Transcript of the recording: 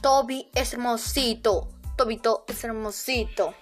Toby es hermosito. Tobito es hermosito.